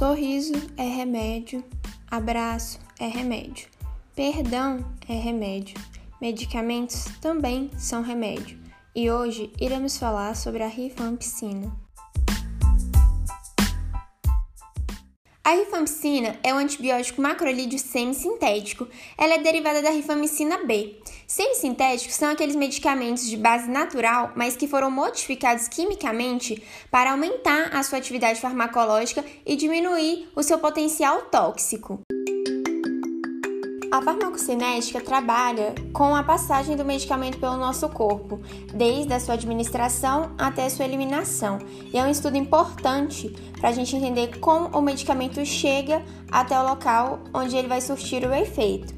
Sorriso é remédio, abraço é remédio, perdão é remédio, medicamentos também são remédio. E hoje iremos falar sobre a rifampicina. A rifampicina é um antibiótico macrolídeo semissintético. Ela é derivada da rifamicina B. Semissintéticos são aqueles medicamentos de base natural, mas que foram modificados quimicamente para aumentar a sua atividade farmacológica e diminuir o seu potencial tóxico. A farmacocinética trabalha com a passagem do medicamento pelo nosso corpo, desde a sua administração até a sua eliminação. E é um estudo importante para a gente entender como o medicamento chega até o local onde ele vai surtir o efeito.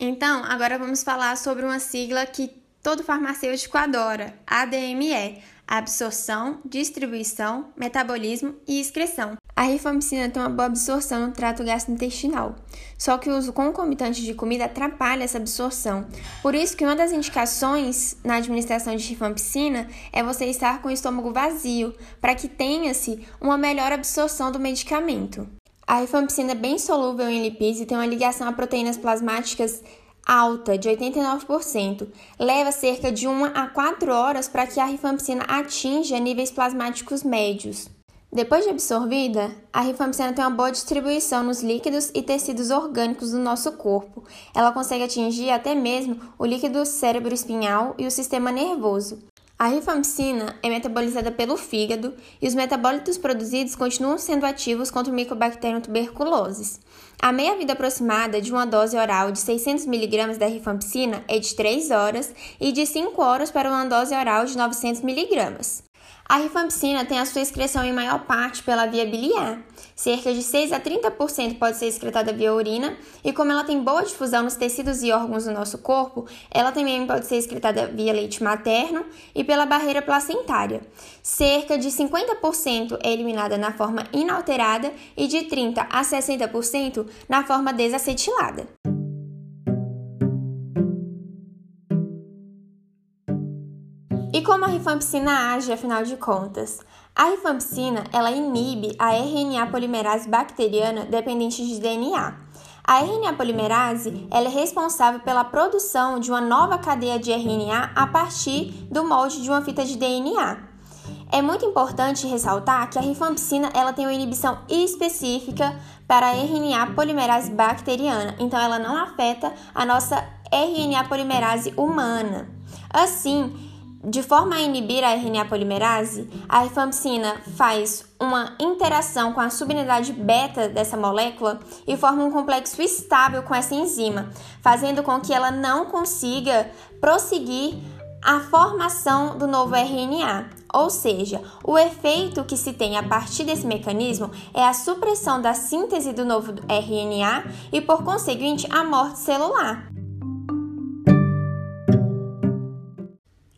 Então, agora vamos falar sobre uma sigla que todo farmacêutico adora, ADME, absorção, distribuição, metabolismo e excreção. A rifamicina tem uma boa absorção no trato gastrointestinal, só que o uso concomitante de comida atrapalha essa absorção. Por isso que uma das indicações na administração de rifampicina é você estar com o estômago vazio, para que tenha-se uma melhor absorção do medicamento. A rifampicina é bem solúvel em lipídios e tem uma ligação a proteínas plasmáticas alta, de 89%. Leva cerca de 1 a 4 horas para que a rifampicina atinja níveis plasmáticos médios. Depois de absorvida, a rifampicina tem uma boa distribuição nos líquidos e tecidos orgânicos do nosso corpo. Ela consegue atingir até mesmo o líquido cérebro espinhal e o sistema nervoso. A rifampicina é metabolizada pelo fígado e os metabólitos produzidos continuam sendo ativos contra o Mycobacterium tuberculosis. A meia-vida aproximada de uma dose oral de 600 mg da rifampicina é de 3 horas e de 5 horas para uma dose oral de 900 mg. A rifampicina tem a sua excreção em maior parte pela via biliar. Cerca de 6 a 30% pode ser excretada via urina, e como ela tem boa difusão nos tecidos e órgãos do nosso corpo, ela também pode ser excretada via leite materno e pela barreira placentária. Cerca de 50% é eliminada na forma inalterada e de 30 a 60% na forma desacetilada. E como a rifampicina age, afinal de contas? A rifampicina, ela inibe a RNA polimerase bacteriana dependente de DNA. A RNA polimerase ela é responsável pela produção de uma nova cadeia de RNA a partir do molde de uma fita de DNA. É muito importante ressaltar que a rifampicina ela tem uma inibição específica para a RNA polimerase bacteriana, então ela não afeta a nossa RNA polimerase humana. Assim, de forma a inibir a RNA polimerase, a rifampicina faz uma interação com a subunidade beta dessa molécula e forma um complexo estável com essa enzima, fazendo com que ela não consiga prosseguir a formação do novo RNA. Ou seja, o efeito que se tem a partir desse mecanismo é a supressão da síntese do novo RNA e, por conseguinte, a morte celular.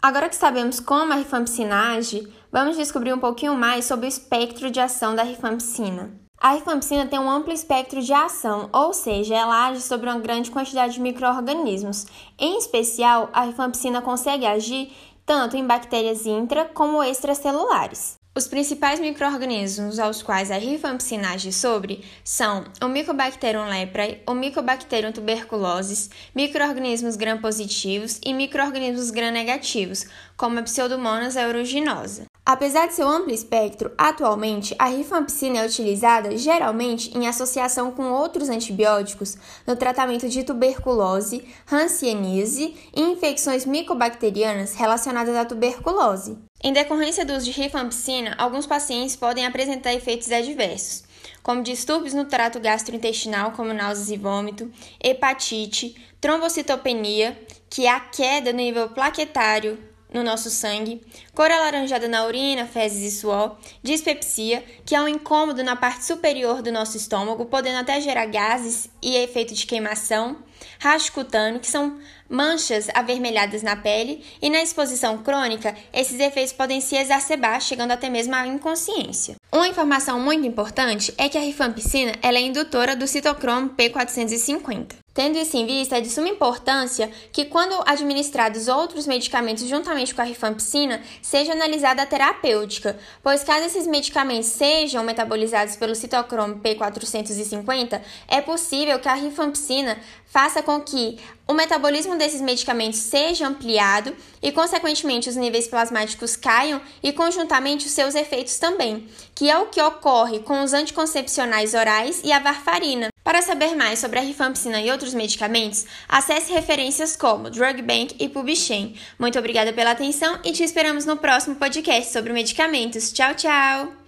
Agora que sabemos como a rifampicina age, vamos descobrir um pouquinho mais sobre o espectro de ação da rifampicina. A rifampicina tem um amplo espectro de ação, ou seja, ela age sobre uma grande quantidade de micro-organismos. Em especial, a rifampicina consegue agir tanto em bactérias intra como extracelulares. Os principais microorganismos aos quais a rifampicina age sobre são o Mycobacterium leprae, o Mycobacterium tuberculosis, microorganismos gram-positivos e microorganismos gram-negativos, como a Pseudomonas aeruginosa. Apesar de seu amplo espectro, atualmente a rifampicina é utilizada geralmente em associação com outros antibióticos no tratamento de tuberculose, hanseníase e infecções micobacterianas relacionadas à tuberculose. Em decorrência do uso de rifampicina, alguns pacientes podem apresentar efeitos adversos, como distúrbios no trato gastrointestinal, como náuseas e vômito, hepatite, trombocitopenia, que é a queda no nível plaquetário no nosso sangue, cor alaranjada na urina, fezes e suor, dispepsia, que é um incômodo na parte superior do nosso estômago, podendo até gerar gases e efeito de queimação, racho cutâneo, que são manchas avermelhadas na pele, e na exposição crônica, esses efeitos podem se exacerbar, chegando até mesmo à inconsciência. Uma informação muito importante é que a rifampicina ela é indutora do citocromo P450. Tendo isso em vista, é de suma importância que, quando administrados outros medicamentos juntamente com a rifampicina, seja analisada a terapêutica, pois caso esses medicamentos sejam metabolizados pelo citocromo P450, é possível que a rifampicina faça com que o metabolismo desses medicamentos seja ampliado e, consequentemente, os níveis plasmáticos caiam e, conjuntamente, os seus efeitos também, que é o que ocorre com os anticoncepcionais orais e a varfarina. Para saber mais sobre a rifampicina e outros medicamentos, acesse referências como Drug Bank e Publishem. Muito obrigada pela atenção e te esperamos no próximo podcast sobre medicamentos. Tchau, tchau!